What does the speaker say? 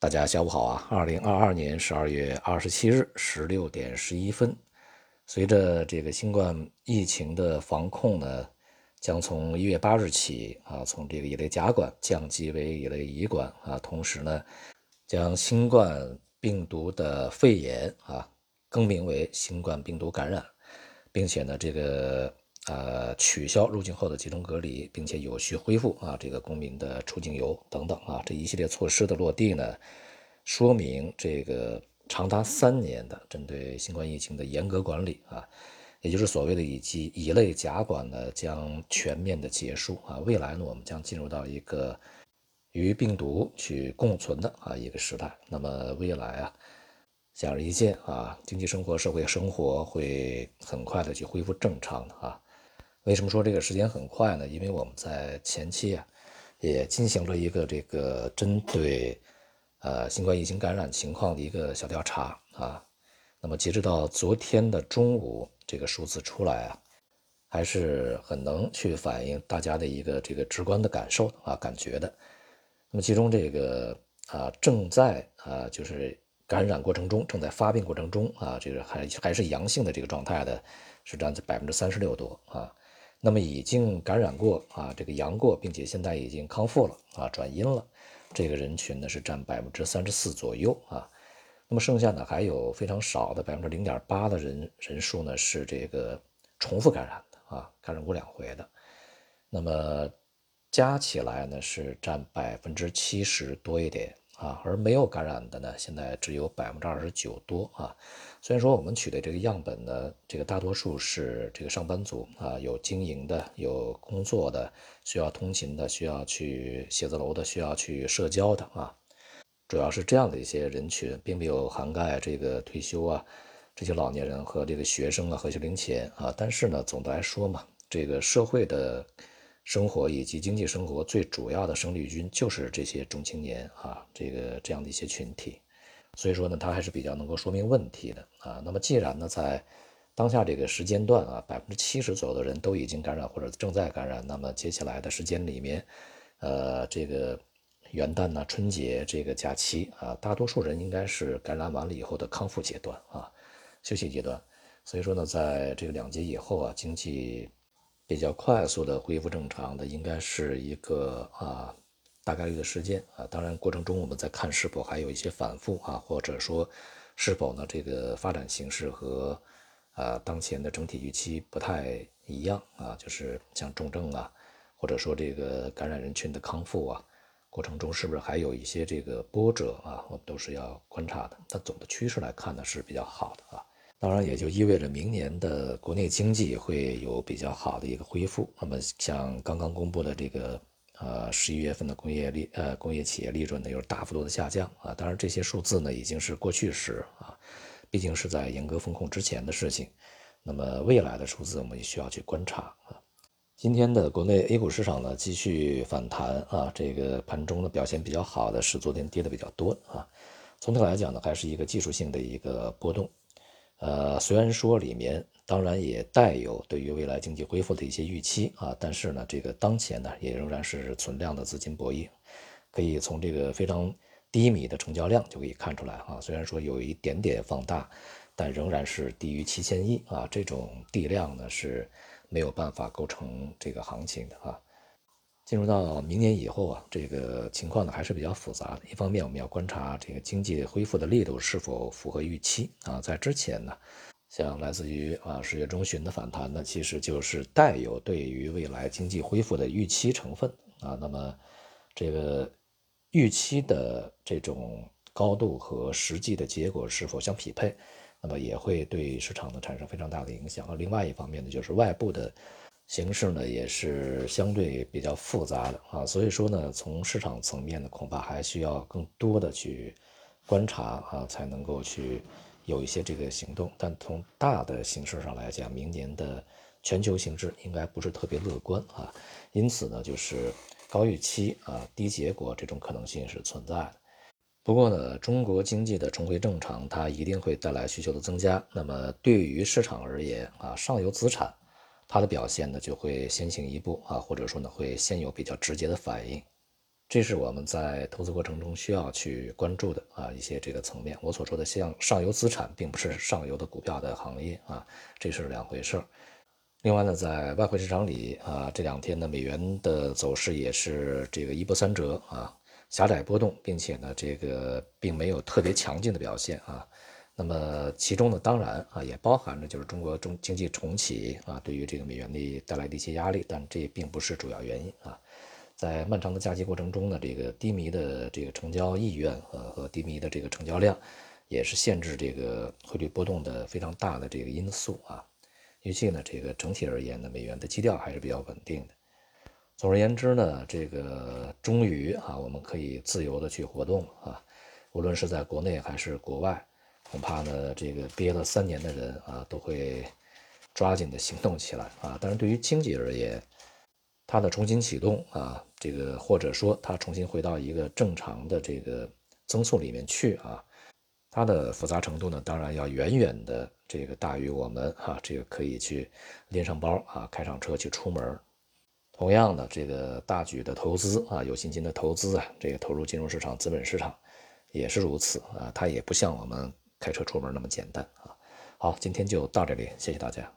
大家下午好啊！二零二二年十二月二十七日十六点十一分，随着这个新冠疫情的防控呢，将从一月八日起啊，从这个乙类甲管降级为乙类乙管啊，同时呢，将新冠病毒的肺炎啊更名为新冠病毒感染，并且呢，这个呃取消入境后的集中隔离，并且有序恢复啊这个公民的出境游等等啊这一系列措施的落地呢。说明这个长达三年的针对新冠疫情的严格管理啊，也就是所谓的乙级乙类甲管呢将全面的结束啊，未来呢我们将进入到一个与病毒去共存的啊一个时代。那么未来啊，显而易见啊，经济生活、社会生活会很快的去恢复正常的啊。为什么说这个时间很快呢？因为我们在前期啊也进行了一个这个针对。呃，新冠疫情感染情况的一个小调查啊，那么截止到昨天的中午，这个数字出来啊，还是很能去反映大家的一个这个直观的感受啊，感觉的。那么其中这个啊，正在啊，就是感染过程中，正在发病过程中啊，这个还还是阳性的这个状态的，是占百分之三十六多啊。那么已经感染过啊，这个阳过，并且现在已经康复了啊，转阴了。这个人群呢是占百分之三十四左右啊，那么剩下呢还有非常少的百分之零点八的人人数呢是这个重复感染的啊，感染过两回的，那么加起来呢是占百分之七十多一点。啊，而没有感染的呢，现在只有百分之二十九多啊。虽然说我们取的这个样本呢，这个大多数是这个上班族啊，有经营的，有工作的，需要通勤的，需要去写字楼的，需要去社交的啊，主要是这样的一些人群，并没有涵盖这个退休啊，这些老年人和这个学生啊和学龄前啊。但是呢，总的来说嘛，这个社会的。生活以及经济生活最主要的生力军就是这些中青年啊，这个这样的一些群体，所以说呢，它还是比较能够说明问题的啊。那么既然呢，在当下这个时间段啊，百分之七十左右的人都已经感染或者正在感染，那么接下来的时间里面，呃，这个元旦呢、春节这个假期啊，大多数人应该是感染完了以后的康复阶段啊，休息阶段。所以说呢，在这个两节以后啊，经济。比较快速的恢复正常的，应该是一个啊大概率的事件啊。当然，过程中我们在看是否还有一些反复啊，或者说是否呢这个发展形势和啊当前的整体预期不太一样啊，就是像重症啊，或者说这个感染人群的康复啊，过程中是不是还有一些这个波折啊，我们都是要观察的。但总的趋势来看呢是比较好的啊。当然，也就意味着明年的国内经济会有比较好的一个恢复。那么，像刚刚公布的这个，呃，十一月份的工业利，呃，工业企业利润呢，又是大幅度的下降啊。当然，这些数字呢，已经是过去时啊，毕竟是在严格风控之前的事情。那么，未来的数字我们也需要去观察啊。今天的国内 A 股市场呢，继续反弹啊，这个盘中的表现比较好的是昨天跌的比较多啊。总体来讲呢，还是一个技术性的一个波动。呃，虽然说里面当然也带有对于未来经济恢复的一些预期啊，但是呢，这个当前呢也仍然是存量的资金博弈，可以从这个非常低迷的成交量就可以看出来啊。虽然说有一点点放大，但仍然是低于七千亿啊，这种地量呢是没有办法构成这个行情的啊。进入到明年以后啊，这个情况呢还是比较复杂的。一方面，我们要观察这个经济恢复的力度是否符合预期啊。在之前呢，像来自于啊十月中旬的反弹呢，其实就是带有对于未来经济恢复的预期成分啊。那么，这个预期的这种高度和实际的结果是否相匹配，那么也会对市场呢产生非常大的影响。而另外一方面呢，就是外部的。形势呢也是相对比较复杂的啊，所以说呢，从市场层面呢，恐怕还需要更多的去观察啊，才能够去有一些这个行动。但从大的形势上来讲，明年的全球形势应该不是特别乐观啊，因此呢，就是高预期啊、低结果这种可能性是存在的。不过呢，中国经济的重回正常，它一定会带来需求的增加。那么对于市场而言啊，上游资产。它的表现呢就会先行一步啊，或者说呢会先有比较直接的反应。这是我们在投资过程中需要去关注的啊一些这个层面。我所说的像上游资产，并不是上游的股票的行业啊，这是两回事儿。另外呢，在外汇市场里啊，这两天呢，美元的走势也是这个一波三折啊，狭窄波动，并且呢，这个并没有特别强劲的表现啊。那么其中呢，当然啊，也包含着就是中国中经济重启啊，对于这个美元的带来的一些压力，但这并不是主要原因啊。在漫长的假期过程中呢，这个低迷的这个成交意愿和和低迷的这个成交量，也是限制这个汇率波动的非常大的这个因素啊。预计呢，这个整体而言呢，美元的基调还是比较稳定的。总而言之呢，这个终于啊，我们可以自由的去活动啊，无论是在国内还是国外，恐怕呢，这个憋了三年的人啊，都会抓紧的行动起来啊。但是对于经济而言，它的重新启动啊，这个或者说它重新回到一个正常的这个增速里面去啊，它的复杂程度呢，当然要远远的这个大于我们哈，这个可以去拎上包啊，开上车去出门。同样的，这个大举的投资啊，有信心的投资啊，这个投入金融市场、资本市场也是如此啊，它也不像我们开车出门那么简单啊。好，今天就到这里，谢谢大家。